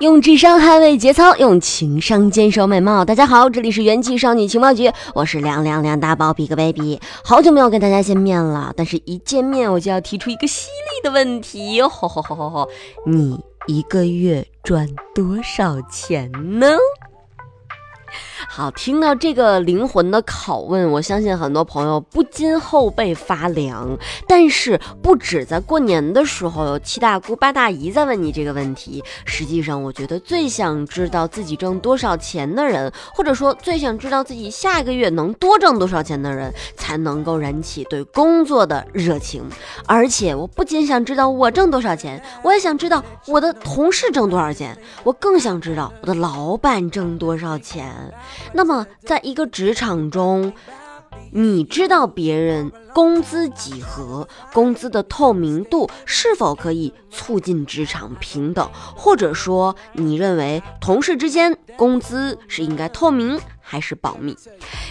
用智商捍卫节操，用情商坚守美貌。大家好，这里是元气少女情报局，我是亮亮亮大宝比个 baby。好久没有跟大家见面了，但是一见面我就要提出一个犀利的问题，吼吼吼吼吼！你一个月赚多少钱呢？好，听到这个灵魂的拷问，我相信很多朋友不禁后背发凉。但是不止在过年的时候有七大姑八大姨在问你这个问题，实际上我觉得最想知道自己挣多少钱的人，或者说最想知道自己下一个月能多挣多少钱的人，才能够燃起对工作的热情。而且我不仅想知道我挣多少钱，我也想知道我的同事挣多少钱，我更想知道我的老板挣多少钱。那么，在一个职场中，你知道别人工资几何？工资的透明度是否可以促进职场平等？或者说，你认为同事之间工资是应该透明还是保密？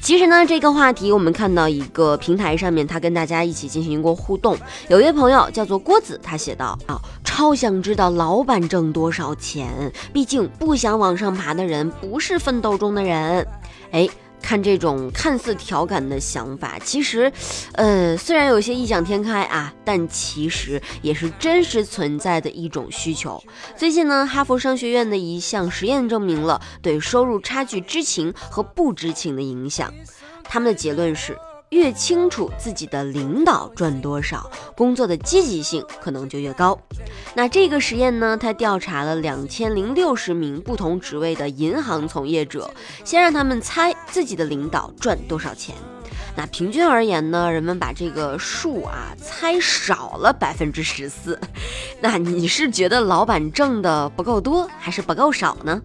其实呢，这个话题我们看到一个平台上面，他跟大家一起进行过互动。有一位朋友叫做郭子，他写道：啊，超想知道老板挣多少钱，毕竟不想往上爬的人不是奋斗中的人。哎。看这种看似调侃的想法，其实，呃，虽然有些异想天开啊，但其实也是真实存在的一种需求。最近呢，哈佛商学院的一项实验证明了对收入差距知情和不知情的影响。他们的结论是。越清楚自己的领导赚多少，工作的积极性可能就越高。那这个实验呢，他调查了两千零六十名不同职位的银行从业者，先让他们猜自己的领导赚多少钱。那平均而言呢，人们把这个数啊猜少了百分之十四。那你是觉得老板挣的不够多，还是不够少呢？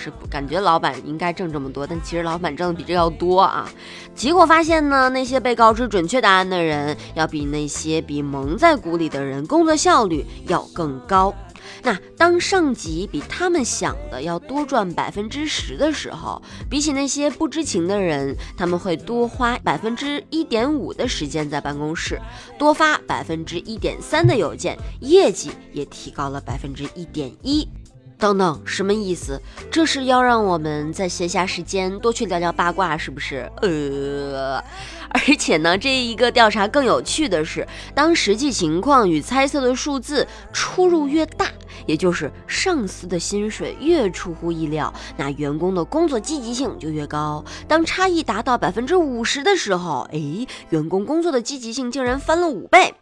是感觉老板应该挣这么多，但其实老板挣的比这要多啊。结果发现呢，那些被告知准确答案的人，要比那些比蒙在鼓里的人工作效率要更高。那当上级比他们想的要多赚百分之十的时候，比起那些不知情的人，他们会多花百分之一点五的时间在办公室，多发百分之一点三的邮件，业绩也提高了百分之一点一。等等，什么意思？这是要让我们在闲暇时间多去聊聊八卦，是不是？呃，而且呢，这一个调查更有趣的是，当实际情况与猜测的数字出入越大，也就是上司的薪水越出乎意料，那员工的工作积极性就越高。当差异达到百分之五十的时候，哎，员工工作的积极性竟然翻了五倍，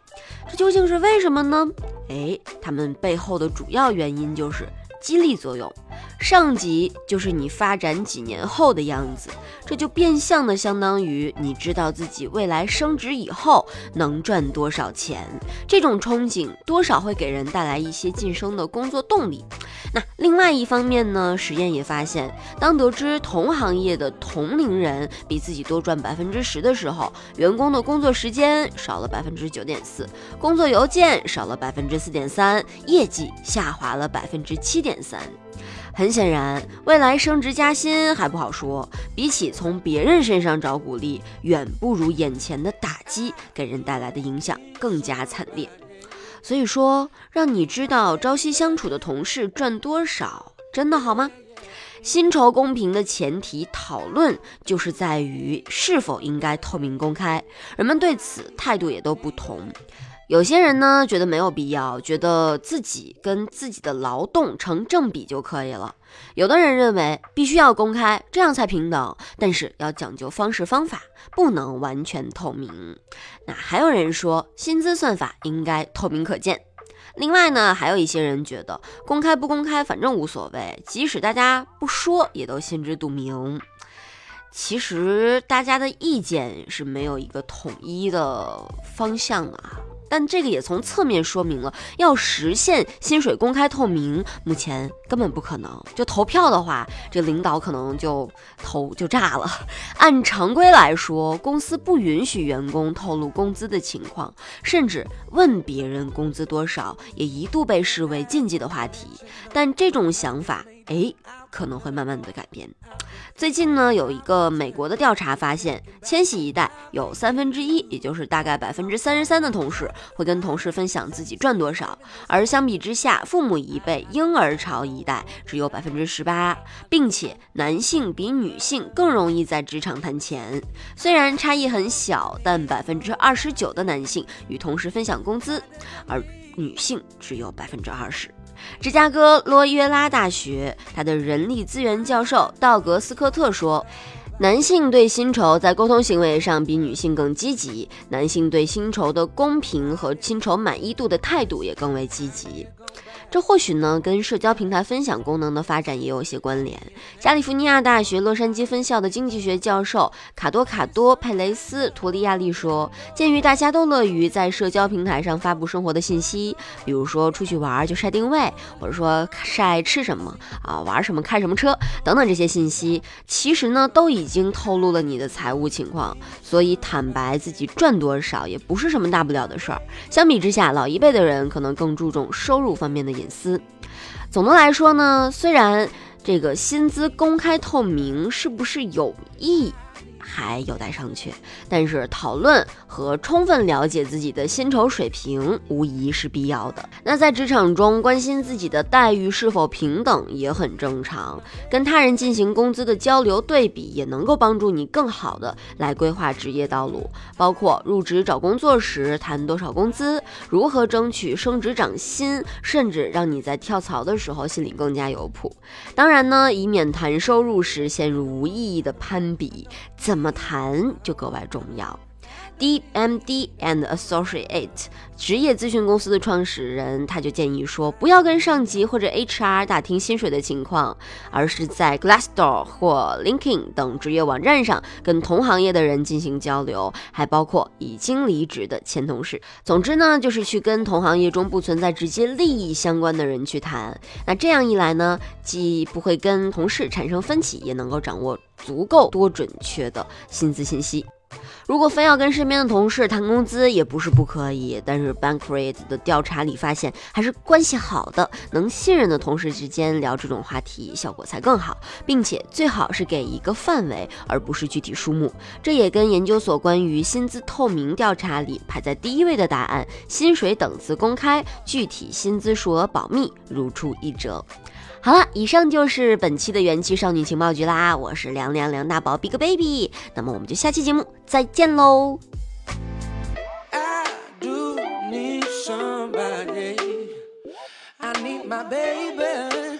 这究竟是为什么呢？哎，他们背后的主要原因就是。激励作用，上级就是你发展几年后的样子，这就变相的相当于你知道自己未来升职以后能赚多少钱，这种憧憬多少会给人带来一些晋升的工作动力。那另外一方面呢，实验也发现，当得知同行业的同龄人比自己多赚百分之十的时候，员工的工作时间少了百分之九点四，工作邮件少了百分之四点三，业绩下滑了百分之七点。三，很显然，未来升职加薪还不好说。比起从别人身上找鼓励，远不如眼前的打击给人带来的影响更加惨烈。所以说，让你知道朝夕相处的同事赚多少，真的好吗？薪酬公平的前提讨论就是在于是否应该透明公开，人们对此态度也都不同。有些人呢觉得没有必要，觉得自己跟自己的劳动成正比就可以了。有的人认为必须要公开，这样才平等，但是要讲究方式方法，不能完全透明。那还有人说薪资算法应该透明可见。另外呢，还有一些人觉得公开不公开反正无所谓，即使大家不说也都心知肚明。其实大家的意见是没有一个统一的方向啊。但这个也从侧面说明了，要实现薪水公开透明，目前根本不可能。就投票的话，这领导可能就投就炸了。按常规来说，公司不允许员工透露工资的情况，甚至问别人工资多少，也一度被视为禁忌的话题。但这种想法，哎，可能会慢慢的改变。最近呢，有一个美国的调查发现，千禧一代有三分之一，也就是大概百分之三十三的同事会跟同事分享自己赚多少，而相比之下，父母一辈、婴儿潮一代只有百分之十八，并且男性比女性更容易在职场谈钱。虽然差异很小，但百分之二十九的男性与同事分享工资，而女性只有百分之二十。芝加哥罗约拉大学他的人力资源教授道格斯科特说：“男性对薪酬在沟通行为上比女性更积极，男性对薪酬的公平和薪酬满意度的态度也更为积极。”这或许呢，跟社交平台分享功能的发展也有些关联。加利福尼亚大学洛杉矶分校的经济学教授卡多卡多佩雷斯图利亚利说：“鉴于大家都乐于在社交平台上发布生活的信息，比如说出去玩就晒定位，或者说晒吃什么啊、玩什么、开什么车等等这些信息，其实呢都已经透露了你的财务情况，所以坦白自己赚多少也不是什么大不了的事儿。相比之下，老一辈的人可能更注重收入方面的。”隐私。总的来说呢，虽然这个薪资公开透明是不是有益？还有待商榷，但是讨论和充分了解自己的薪酬水平无疑是必要的。那在职场中，关心自己的待遇是否平等也很正常。跟他人进行工资的交流对比，也能够帮助你更好的来规划职业道路，包括入职找工作时谈多少工资，如何争取升职涨薪，甚至让你在跳槽的时候心里更加有谱。当然呢，以免谈收入时陷入无意义的攀比，怎怎么谈就格外重要。DMD and Associate 职业咨询公司的创始人，他就建议说，不要跟上级或者 HR 打听薪水的情况，而是在 Glassdoor 或 LinkedIn 等职业网站上跟同行业的人进行交流，还包括已经离职的前同事。总之呢，就是去跟同行业中不存在直接利益相关的人去谈。那这样一来呢，既不会跟同事产生分歧，也能够掌握足够多准确的薪资信息。如果非要跟身边的同事谈工资，也不是不可以。但是 Bankrate 的调查里发现，还是关系好的、能信任的同事之间聊这种话题，效果才更好，并且最好是给一个范围，而不是具体数目。这也跟研究所关于薪资透明调查里排在第一位的答案“薪水等次公开，具体薪资数额保密”如出一辙。好了，以上就是本期的元气少女情报局啦，我是凉凉凉大宝 Big Baby，那么我们就下期节目再见喽。my baby.